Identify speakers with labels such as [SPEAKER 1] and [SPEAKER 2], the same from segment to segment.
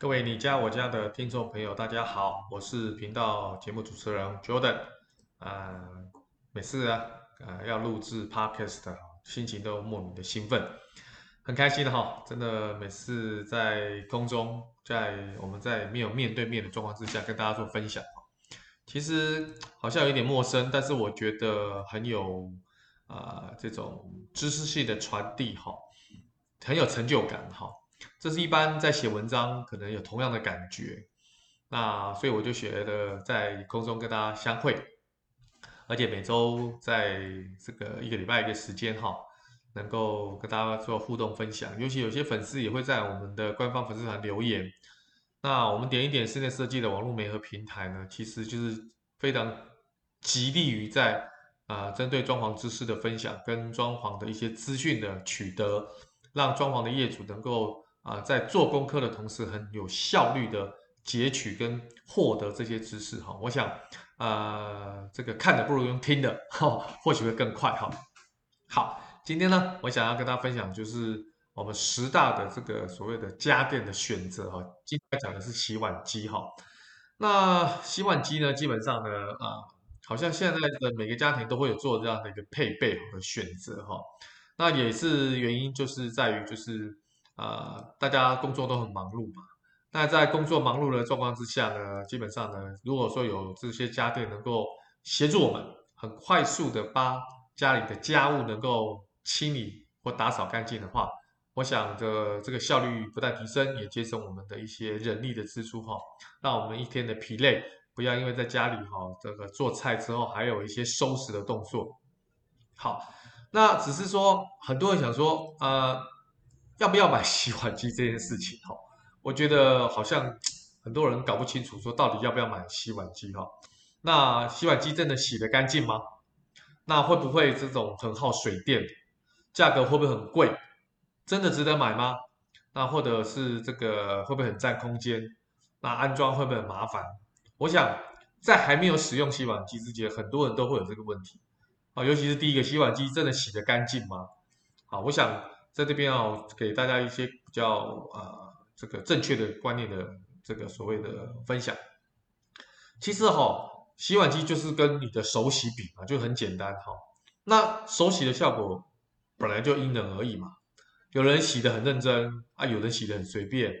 [SPEAKER 1] 各位你家我家的听众朋友，大家好，我是频道节目主持人 Jordan。啊、呃，每次啊，呃，要录制 Podcast，心情都莫名的兴奋，很开心的哈，真的每次在空中，在我们在没有面对面的状况之下跟大家做分享，其实好像有点陌生，但是我觉得很有啊、这种知识性的传递哈，很有成就感哈。这是一般在写文章可能有同样的感觉，那所以我就学了在空中跟大家相会，而且每周在这个一个礼拜一个时间哈，能够跟大家做互动分享。尤其有些粉丝也会在我们的官方粉丝团留言。那我们点一点室内设计的网络媒合平台呢，其实就是非常极力于在啊、针对装潢知识的分享跟装潢的一些资讯的取得，让装潢的业主能够。啊，在做功课的同时，很有效率的截取跟获得这些知识哈。我想，呃，这个看的不如用听的，或许会更快哈。好，今天呢，我想要跟大家分享就是我们十大的这个所谓的家电的选择哈。今天讲的是洗碗机哈。那洗碗机呢，基本上呢，啊，好像现在的每个家庭都会有做这样的一个配备和选择哈。那也是原因，就是在于就是。呃，大家工作都很忙碌嘛。那在工作忙碌的状况之下呢，基本上呢，如果说有这些家电能够协助我们，很快速的把家里的家务能够清理或打扫干净的话，我想着这个效率不但提升，也节省我们的一些人力的支出哈，让我们一天的疲累不要因为在家里哈，这个做菜之后还有一些收拾的动作。好，那只是说很多人想说，呃。要不要买洗碗机这件事情哈，我觉得好像很多人搞不清楚，说到底要不要买洗碗机哈？那洗碗机真的洗得干净吗？那会不会这种很耗水电？价格会不会很贵？真的值得买吗？那或者是这个会不会很占空间？那安装会不会很麻烦？我想在还没有使用洗碗机之前，很多人都会有这个问题啊，尤其是第一个洗碗机真的洗得干净吗？好，我想。在这边要给大家一些比较啊、这个正确的观念的这个所谓的分享。其实哈，洗碗机就是跟你的手洗比嘛，就很简单哈。那手洗的效果本来就因人而异嘛，有人洗得很认真啊，有人洗得很随便，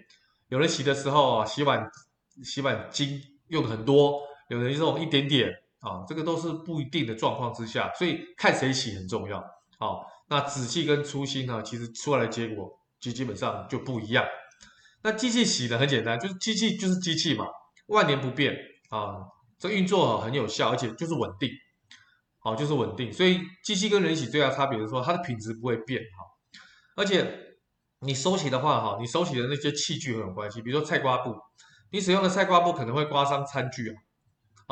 [SPEAKER 1] 有人洗的时候啊，洗碗洗碗精用的很多，有人用一点点啊，这个都是不一定的状况之下，所以看谁洗很重要啊。那仔细跟粗心呢，其实出来的结果基基本上就不一样。那机器洗的很简单，就是机器就是机器嘛，万年不变啊，这运作很有效，而且就是稳定，好，就是稳定。所以机器跟人洗最大差别是说，它的品质不会变哈。而且你手洗的话哈，你手洗的那些器具很有关系，比如说菜瓜布，你使用的菜瓜布可能会刮伤餐具啊，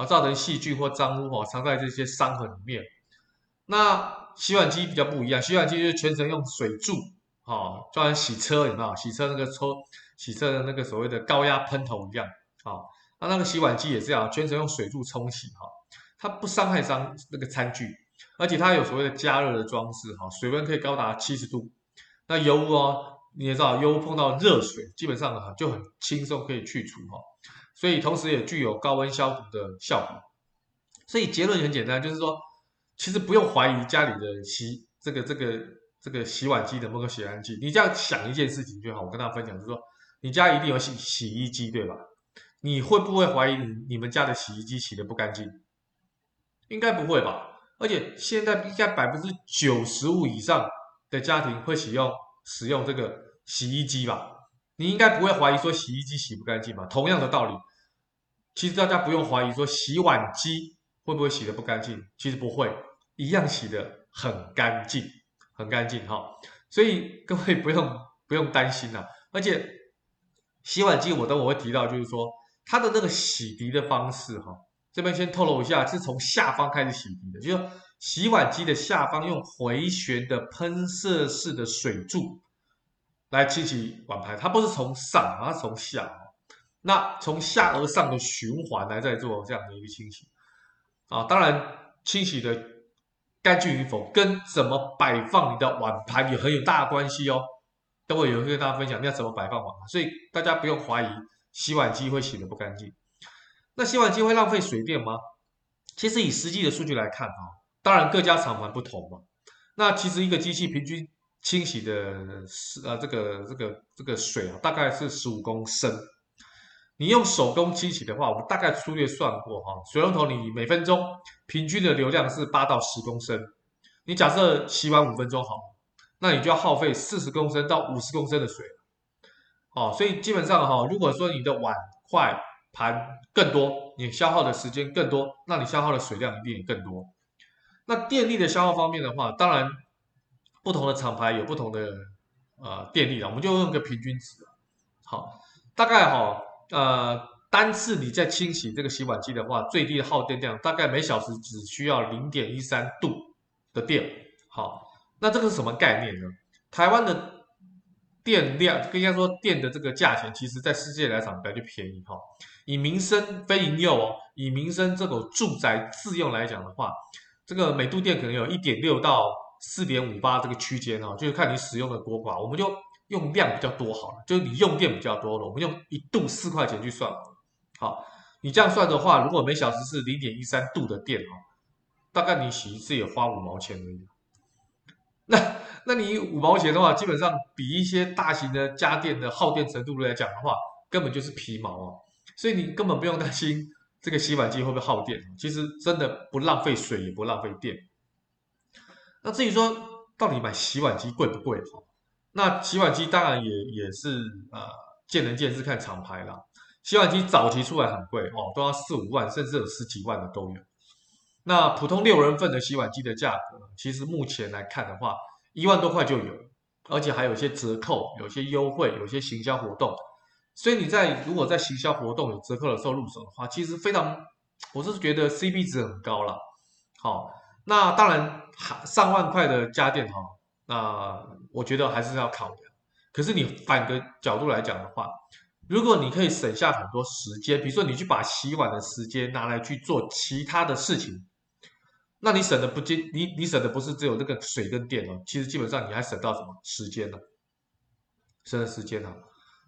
[SPEAKER 1] 啊，造成细菌或脏污哈藏在这些伤痕里面。那洗碗机比较不一样，洗碗机就是全程用水柱，啊，就像洗车有没有？洗车那个抽洗车的那个所谓的高压喷头一样，啊，那那个洗碗机也是这样，全程用水柱冲洗，哈，它不伤害伤那个餐具，而且它有所谓的加热的装置，哈，水温可以高达七十度。那油污哦，你也知道，油污碰到热水，基本上哈就很轻松可以去除，哈，所以同时也具有高温消毒的效果。所以结论很简单，就是说。其实不用怀疑家里的洗这个这个这个洗碗机能不能洗干净，你这样想一件事情就好。我跟大家分享就是说，你家一定有洗洗衣机对吧？你会不会怀疑你你们家的洗衣机洗的不干净？应该不会吧？而且现在应该百分之九十五以上的家庭会使用使用这个洗衣机吧？你应该不会怀疑说洗衣机洗不干净吧？同样的道理，其实大家不用怀疑说洗碗机。会不会洗的不干净？其实不会，一样洗得很干净，很干净哈。所以各位不用不用担心了。而且洗碗机，我等我会提到，就是说它的那个洗涤的方式哈。这边先透露一下，是从下方开始洗涤的，就是洗碗机的下方用回旋的喷射式的水柱来清洗碗盘，它不是从上，它从下。那从下而上的循环来在做这样的一个清洗。啊，当然，清洗的干净与否跟怎么摆放你的碗盘也很有大关系哦。等会也会跟大家分享你要怎么摆放碗盘，所以大家不用怀疑洗碗机会洗得不干净。那洗碗机会浪费水电吗？其实以实际的数据来看啊，当然各家厂牌不同嘛。那其实一个机器平均清洗的呃这个这个这个水啊，大概是十五公升。你用手工清洗的话，我大概粗略算过哈，水龙头你每分钟平均的流量是八到十公升。你假设洗碗五分钟好，那你就要耗费四十公升到五十公升的水。哦，所以基本上哈，如果说你的碗筷盘更多，你消耗的时间更多，那你消耗的水量一定也更多。那电力的消耗方面的话，当然不同的厂牌有不同的呃电力了，我们就用个平均值。好，大概哈呃单次你在清洗这个洗碗机的话，最低的耗电量大概每小时只需要零点一三度的电。好，那这个是什么概念呢？台湾的。电量应该说电的这个价钱，其实在世界来讲比较便宜哈。以民生非营用哦，以民生这种住宅自用来讲的话，这个每度电可能有一点六到四点五八这个区间哦，就是看你使用的多寡。我们就用量比较多好了，就是你用电比较多了，我们用一度四块钱去算。好了。好，你这样算的话，如果每小时是零点一三度的电哈，大概你洗一次也花五毛钱而已。那。那你五毛钱的话，基本上比一些大型的家电的耗电程度来讲的话，根本就是皮毛啊！所以你根本不用担心这个洗碗机会不会耗电。其实真的不浪费水，也不浪费电。那至于说到底买洗碗机贵不贵？那洗碗机当然也也是呃见仁见智，看厂牌啦。洗碗机早期出来很贵哦，都要四五万，甚至有十几万的都有。那普通六人份的洗碗机的价格，其实目前来看的话，一万多块就有，而且还有一些折扣，有些优惠，有些行销活动。所以你在如果在行销活动有折扣的时候入手的话，其实非常，我是觉得 CP 值很高了。好，那当然上万块的家电哈，那我觉得还是要考量。可是你反个角度来讲的话，如果你可以省下很多时间，比如说你去把洗碗的时间拿来去做其他的事情。那你省的不仅你你省的不是只有这个水跟电哦，其实基本上你还省到什么时间呢？省的时间呢？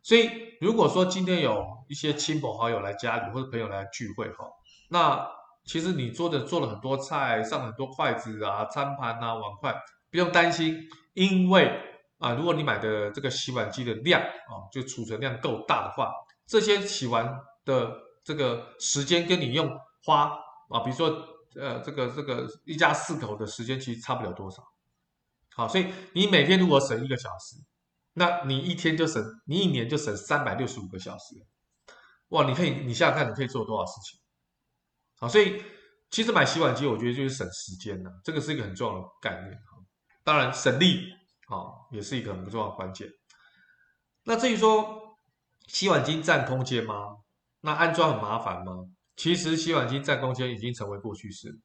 [SPEAKER 1] 所以如果说今天有一些亲朋好友来家里或者朋友来聚会哈，那其实你做的做了很多菜，上很多筷子啊、餐盘啊、碗筷，不用担心，因为啊，如果你买的这个洗碗机的量啊，就储存量够大的话，这些洗完的这个时间跟你用花啊，比如说。呃，这个这个一家四口的时间其实差不了多少，好，所以你每天如果省一个小时，那你一天就省，你一年就省三百六十五个小时，哇，你可以你想想看，你可以做多少事情，好，所以其实买洗碗机，我觉得就是省时间的，这个是一个很重要的概念，当然省力啊，也是一个很重要的关键。那至于说洗碗机占空间吗？那安装很麻烦吗？其实洗碗机占空间已经成为过去式。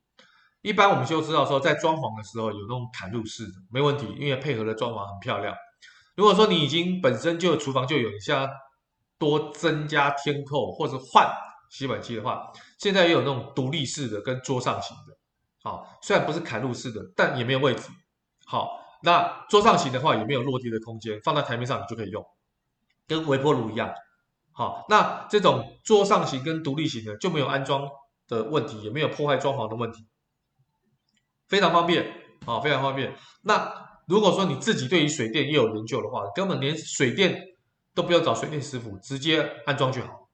[SPEAKER 1] 一般我们就知道说，在装潢的时候有那种嵌入式的，没问题，因为配合的装潢很漂亮。如果说你已经本身就厨房就有，你现在多增加天扣或者换洗碗机的话，现在也有那种独立式的跟桌上型的。好，虽然不是嵌入式的，但也没有位置。好，那桌上型的话也没有落地的空间，放在台面上你就可以用，跟微波炉一样。好，那这种桌上型跟独立型的就没有安装的问题，也没有破坏装潢的问题，非常方便，啊，非常方便。那如果说你自己对于水电也有研究的话，根本连水电都不要找水电师傅，直接安装就好。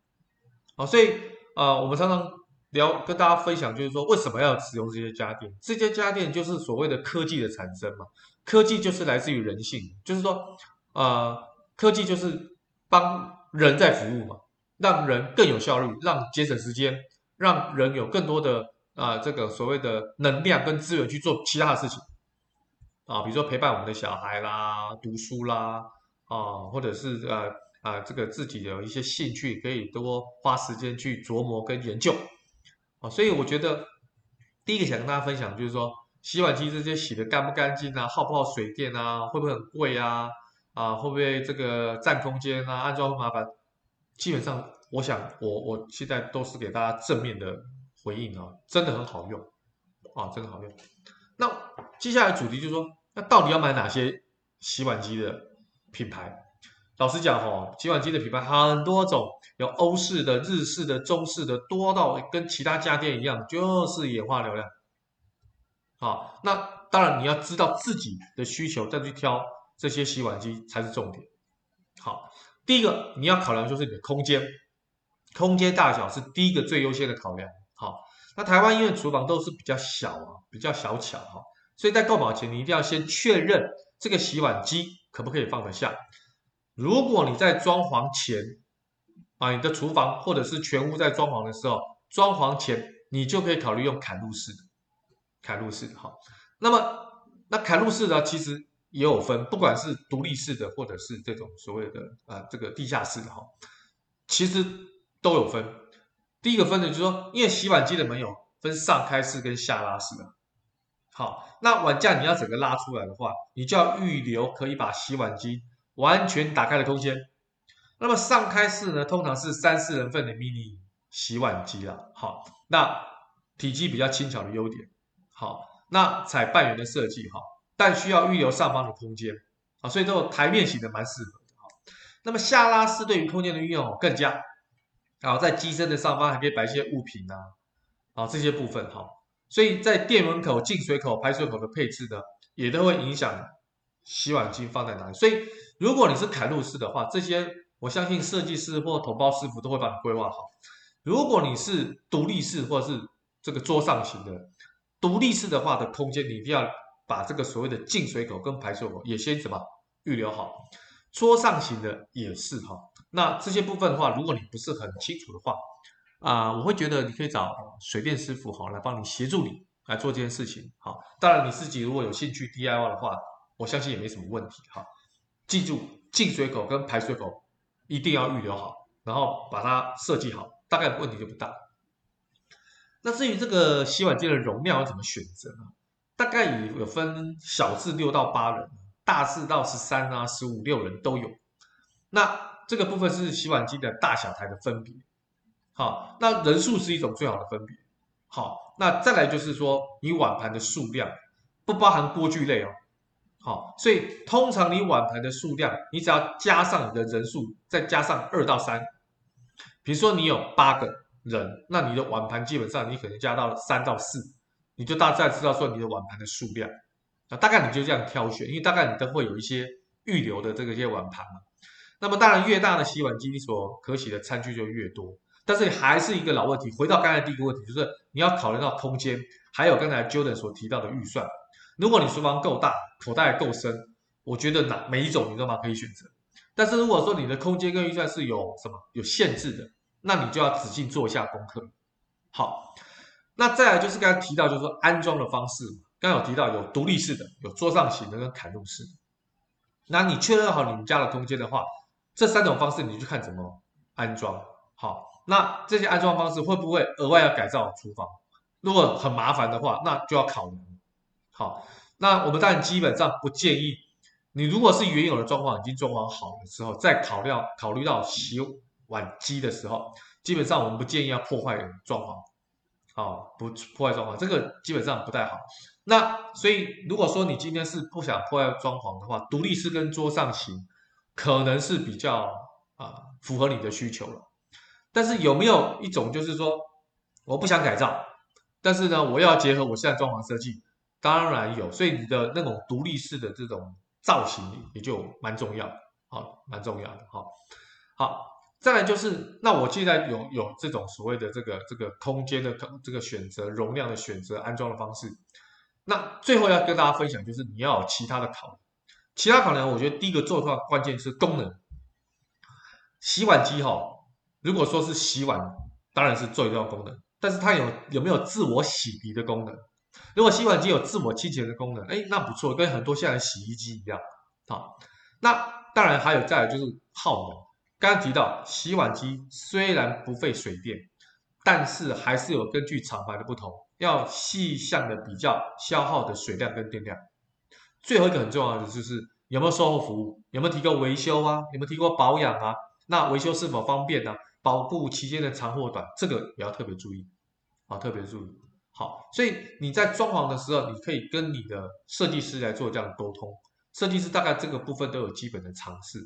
[SPEAKER 1] 好，所以啊、呃，我们常常聊跟大家分享，就是说为什么要使用这些家电？这些家电就是所谓的科技的产生嘛，科技就是来自于人性，就是说、呃，科技就是帮。人在服务嘛，让人更有效率，让节省时间，让人有更多的啊、这个所谓的能量跟资源去做其他的事情啊，比如说陪伴我们的小孩啦、读书啦啊，或者是呃啊、这个自己有一些兴趣，可以多花时间去琢磨跟研究啊。所以我觉得第一个想跟大家分享就是说，洗碗机这些洗的干不干净啊，耗不耗水电啊，会不会很贵啊？啊，会不会这个占空间啊？安装麻烦？基本上，我想我我现在都是给大家正面的回应啊，真的很好用啊，真的好用。那接下来主题就是说，那到底要买哪些洗碗机的品牌？老实讲哈，洗碗机的品牌很多种，有欧式的、日式的、中式的，多到跟其他家电一样，就是眼花缭乱。好，那当然你要知道自己的需求，再去挑这些洗碗机才是重点。好，第一个你要考量就是你的空间，空间大小是第一个最优先的考量。好，那台湾因为厨房都是比较小啊，比较小巧哈，所以在购买前你一定要先确认这个洗碗机可不可以放得下。如果你在装潢前啊，你的厨房或者是全屋在装潢的时候，装潢前你就可以考虑用嵌入式的，嵌入式哈。那么那嵌入式呢，其实也有分，不管是独立式的或者是这种所谓的啊这个地下室的哈，其实都有分。第一个分的就是说，因为洗碗机的门有分上开式跟下拉式的。好，那碗架你要整个拉出来的话，你就要预留可以把洗碗机完全打开的空间，那么上开式呢，通常是三四人份的 mini 洗碗机啦。好，那体积比较轻巧的优点。好，那采半圆的设计哈，但需要预留上方的空间啊，所以这种台面型的蛮适合的。好，那么下拉式对于空间的运用更佳。然后在机身的上方还可以摆一些物品呐，啊这些部分哈，所以在电门口、进水口、排水口的配置呢，也都会影响洗碗机放在哪里，所以。如果你是嵌入式的话，这些我相信设计师或统包师傅都会帮你规划好。如果你是独立式或者是这个桌上型的，独立式的话的空间，你一定要把这个所谓的进水口跟排水口也先什么预留好。桌上型的也是哈。那这些部分的话，如果你不是很清楚的话，啊、我会觉得你可以找水电师傅哈来帮你协助你来做这件事情。好，当然你自己如果有兴趣 DIY 的话，我相信也没什么问题哈。记住，进水口跟排水口一定要预留好，然后把它设计好，大概问题就不大。那至于这个洗碗机的容量要怎么选择呢？大概有有分小至六到八人，大至到十三啊、十五六人都有。那这个部分是洗碗机的大小台的分别。好，那人数是一种最好的分别。好，那再来就是说，你碗盘的数量不包含锅具类哦。好，所以通常你碗盘的数量，你只要加上你的人数，再加上二到三。比如说你有八个人，那你的碗盘基本上你可能加到三到四，你就大概知道说你的碗盘的数量。那大概你就这样挑选，因为大概你都会有一些预留的这个一些碗盘嘛。那么当然越大的洗碗机，你所可洗的餐具就越多。但是还是一个老问题，回到刚才第一个问题，就是你要考虑到空间，还有刚才 Jordan 所提到的预算。如果你厨房够大，口袋够深，我觉得哪每一种你都蛮可以选择。但是如果说你的空间跟预算是有什么有限制的，那你就要仔细做一下功课。好，那再来就是刚才提到，就是说安装的方式，刚刚有提到有独立式的，有桌上型的跟嵌入式的。那你确认好你们家的空间的话，这三种方式你就看怎么安装。好，那这些安装方式会不会额外要改造厨房？如果很麻烦的话，那就要考虑。好，那我们当然基本上不建议你，如果是原有的装潢已经装潢好了之后，再考虑考虑到洗碗机的时候，基本上我们不建议要破坏装潢，好，不破坏装潢，这个基本上不太好。那所以如果说你今天是不想破坏装潢的话，独立式跟桌上型可能是比较啊符合你的需求了。但是有没有一种就是说我不想改造，但是呢我要结合我现在装潢设计？当然有，所以你的那种独立式的这种造型也就蛮重要，好，蛮重要的，好，好，再来就是，那我现在有有这种所谓的这个这个空间的这个选择、容量的选择、安装的方式，那最后要跟大家分享就是你要有其他的考量，其他考量，我觉得第一个做的话，关键是功能，洗碗机哈，如果说是洗碗，当然是最重要功能，但是它有有没有自我洗涤的功能？如果洗碗机有自我清洁的功能，哎，那不错，跟很多现在洗衣机一样。好，那当然还有再来就是耗能。刚刚提到洗碗机虽然不费水电，但是还是有根据厂牌的不同，要细项的比较消耗的水量跟电量。最后一个很重要的就是有没有售后服务，有没有提供维修啊，有没有提供保养啊？那维修是否方便呢、啊？保固期间的长或短，这个也要特别注意，啊，特别注意。好，所以你在装潢的时候，你可以跟你的设计师来做这样的沟通。设计师大概这个部分都有基本的常识。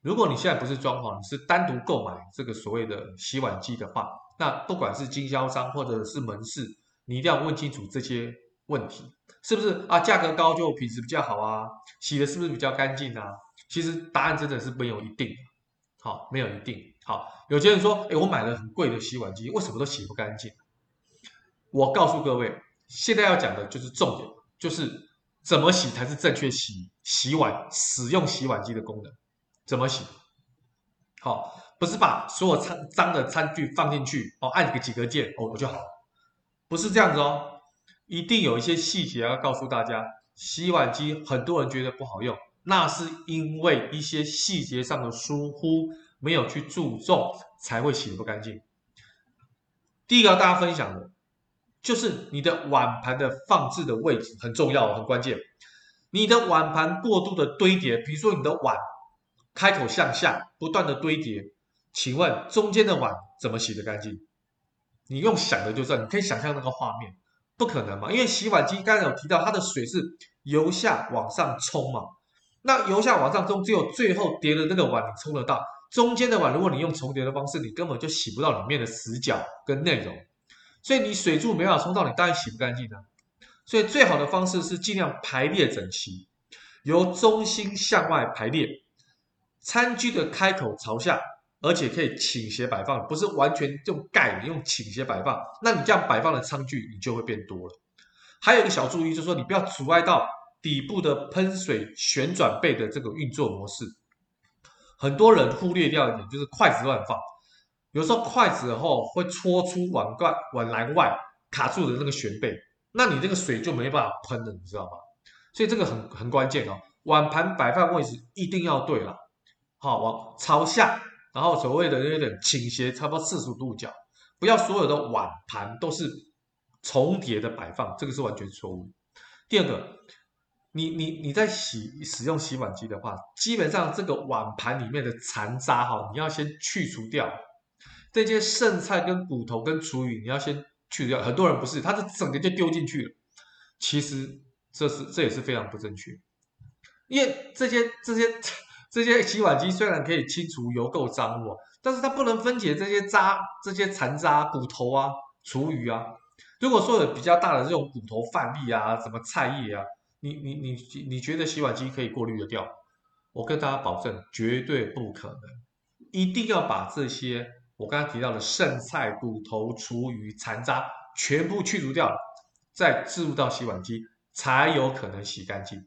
[SPEAKER 1] 如果你现在不是装潢，你是单独购买这个所谓的洗碗机的话，那不管是经销商或者是门市，你一定要问清楚这些问题，是不是啊？价格高就品质比较好啊？洗的是不是比较干净啊？其实答案真的是没有一定，好，没有一定。好，有些人说，诶，我买了很贵的洗碗机，为什么都洗不干净？我告诉各位，现在要讲的就是重点，就是怎么洗才是正确洗洗碗使用洗碗机的功能，怎么洗？好，不是把所有脏脏的餐具放进去，哦，按个几个键，哦，我就好了，不是这样子哦，一定有一些细节要告诉大家。洗碗机很多人觉得不好用，那是因为一些细节上的疏忽。没有去注重，才会洗得不干净。第一个大家分享的，就是你的碗盘的放置的位置很重要，很关键。你的碗盘过度的堆叠，比如说你的碗开口向下，不断的堆叠，请问中间的碗怎么洗得干净？你用想的就知道，你可以想象那个画面，不可能嘛？因为洗碗机刚才有提到，它的水是由下往上冲嘛，那由下往上冲，只有最后叠的那个碗你冲得到。中间的碗，如果你用重叠的方式，你根本就洗不到里面的死角跟内容，所以你水柱没法冲到，你当然洗不干净的。所以最好的方式是尽量排列整齐，由中心向外排列，餐具的开口朝下，而且可以倾斜摆放，不是完全用盖，你用倾斜摆放，那你这样摆放的餐具你就会变多了。还有一个小注意，就是说你不要阻碍到底部的喷水旋转背的这个运作模式。很多人忽略掉一点，就是筷子乱放，有时候筷子后会戳出碗盖、碗篮外卡住的那个旋背，那你这个水就没办法喷了，你知道吗？所以这个很很关键哦，碗盘摆放位置一定要对了，好，往朝下，然后所谓的有点倾斜，差不多四十五度角，不要所有的碗盘都是重叠的摆放，这个是完全错误。第二个。你你你在洗使用洗碗机的话，基本上这个碗盘里面的残渣哈，你要先去除掉。这些剩菜跟骨头跟厨余，你要先去掉。很多人不是，他是整个就丢进去了。其实这是这也是非常不正确，因为这些这些这些洗碗机虽然可以清除油垢脏物，但是它不能分解这些渣、这些残渣、骨头啊、厨余啊。如果说有比较大的这种骨头饭粒啊，什么菜叶啊。你你你你觉得洗碗机可以过滤得掉？我跟大家保证，绝对不可能。一定要把这些我刚刚提到的剩菜、骨头、厨余、残渣全部去除掉了，再置入到洗碗机，才有可能洗干净。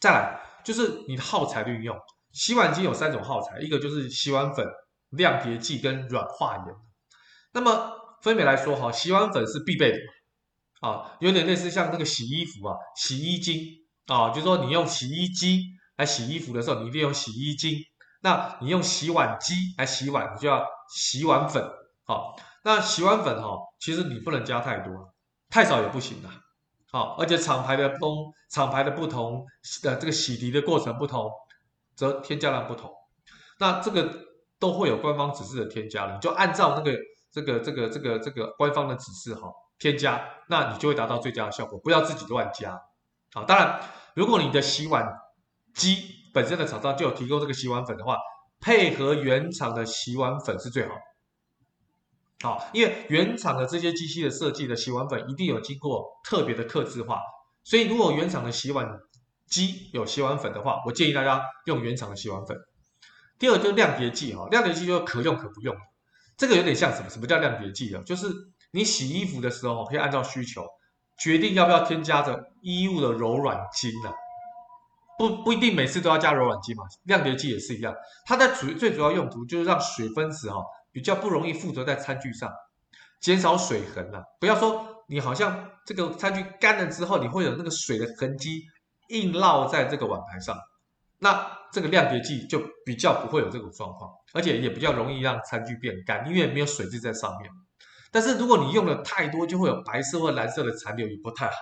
[SPEAKER 1] 再来就是你的耗材的运用，洗碗机有三种耗材，一个就是洗碗粉、亮洁剂跟软化盐。那么分别来说，哈，洗碗粉是必备的。啊，有点类似像那个洗衣服啊，洗衣精啊，就是说你用洗衣机来洗衣服的时候，你一定用洗衣精。那你用洗碗机来洗碗，你就要洗碗粉。好，那洗碗粉哈，其实你不能加太多，太少也不行的。好，而且厂牌的不同，厂牌的不同，呃，这个洗涤的过程不同，则添加量不同。那这个都会有官方指示的添加了，你就按照那个这个这个这个这个官方的指示哈。添加，那你就会达到最佳的效果。不要自己乱加。好，当然，如果你的洗碗机本身的厂商就有提供这个洗碗粉的话，配合原厂的洗碗粉是最好。好，因为原厂的这些机器的设计的洗碗粉一定有经过特别的客制化，所以如果原厂的洗碗机有洗碗粉的话，我建议大家用原厂的洗碗粉。第二就是亮洁剂哈，亮洁剂就是可用可不用，这个有点像什么？什么叫亮洁剂啊？就是。你洗衣服的时候，可以按照需求决定要不要添加着衣物的柔软精呢？不不一定每次都要加柔软剂嘛。亮碟剂也是一样，它的主最主要用途就是让水分子哈比较不容易附着在餐具上，减少水痕呐。不要说你好像这个餐具干了之后，你会有那个水的痕迹硬烙在这个碗盘上，那这个亮碟剂就比较不会有这种状况，而且也比较容易让餐具变干，因为没有水渍在上面。但是如果你用的太多，就会有白色或蓝色的残留，也不太好。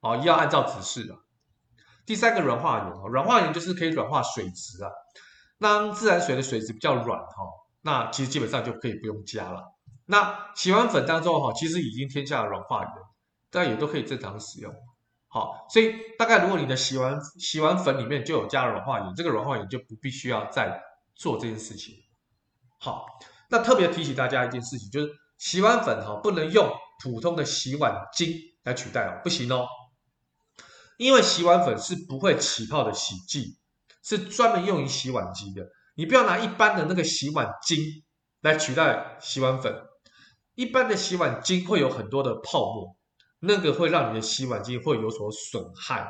[SPEAKER 1] 哦，要按照指示啊。第三个软化盐，软化盐就是可以软化水质啊。当自来水的水质比较软哈，那其实基本上就可以不用加了。那洗碗粉当中哈，其实已经添加了软化盐，大家也都可以正常使用。好，所以大概如果你的洗完洗完粉里面就有加了软化盐，这个软化盐就不必须要再做这件事情。好，那特别提醒大家一件事情，就是洗碗粉哈不能用普通的洗碗巾来取代哦，不行哦，因为洗碗粉是不会起泡的洗剂，是专门用于洗碗机的。你不要拿一般的那个洗碗精来取代洗碗粉，一般的洗碗精会有很多的泡沫。那个会让你的洗碗机会有所损害。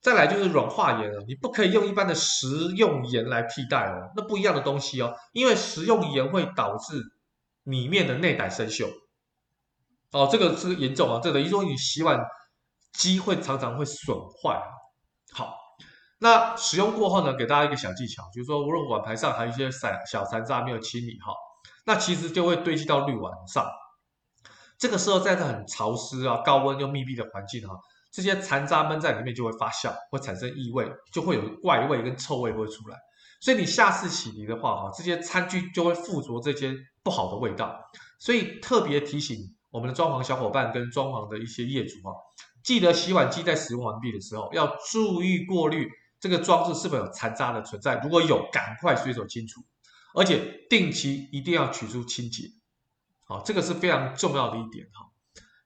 [SPEAKER 1] 再来就是软化盐了，你不可以用一般的食用盐来替代哦，那不一样的东西哦。因为食用盐会导致里面的内胆生锈，哦，这个是严重啊，这等于说你洗碗机会常常会损坏。好，那使用过后呢，给大家一个小技巧，就是说，无论碗盘上还有一些散小残渣没有清理好，那其实就会堆积到滤网上。这个时候，在它很潮湿啊、高温又密闭的环境哈，这些残渣闷在里面就会发酵，会产生异味，就会有怪味跟臭味会出来。所以你下次洗涤的话哈，这些餐具就会附着这些不好的味道。所以特别提醒我们的装潢小伙伴跟装潢的一些业主啊，记得洗碗机在使用完毕的时候，要注意过滤这个装置是否有残渣的存在，如果有，赶快随手清除，而且定期一定要取出清洁。好，这个是非常重要的一点哈。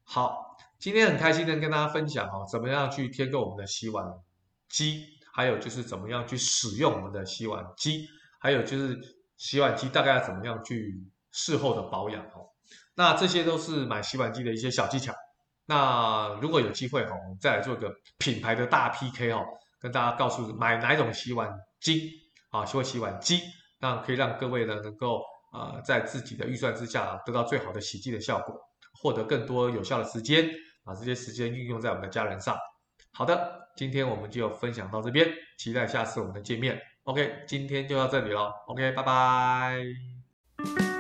[SPEAKER 1] 好，今天很开心的跟大家分享哈，怎么样去添购我们的洗碗机，还有就是怎么样去使用我们的洗碗机，还有就是洗碗机大概要怎么样去事后的保养哈。那这些都是买洗碗机的一些小技巧。那如果有机会哈，我们再来做个品牌的大 PK 哈，跟大家告诉买哪种洗碗机啊，洗碗机，那可以让各位呢能够。呃，在自己的预算之下，得到最好的洗净的效果，获得更多有效的时间，把这些时间运用在我们的家人上。好的，今天我们就分享到这边，期待下次我们的见面。OK，今天就到这里了。OK，拜拜。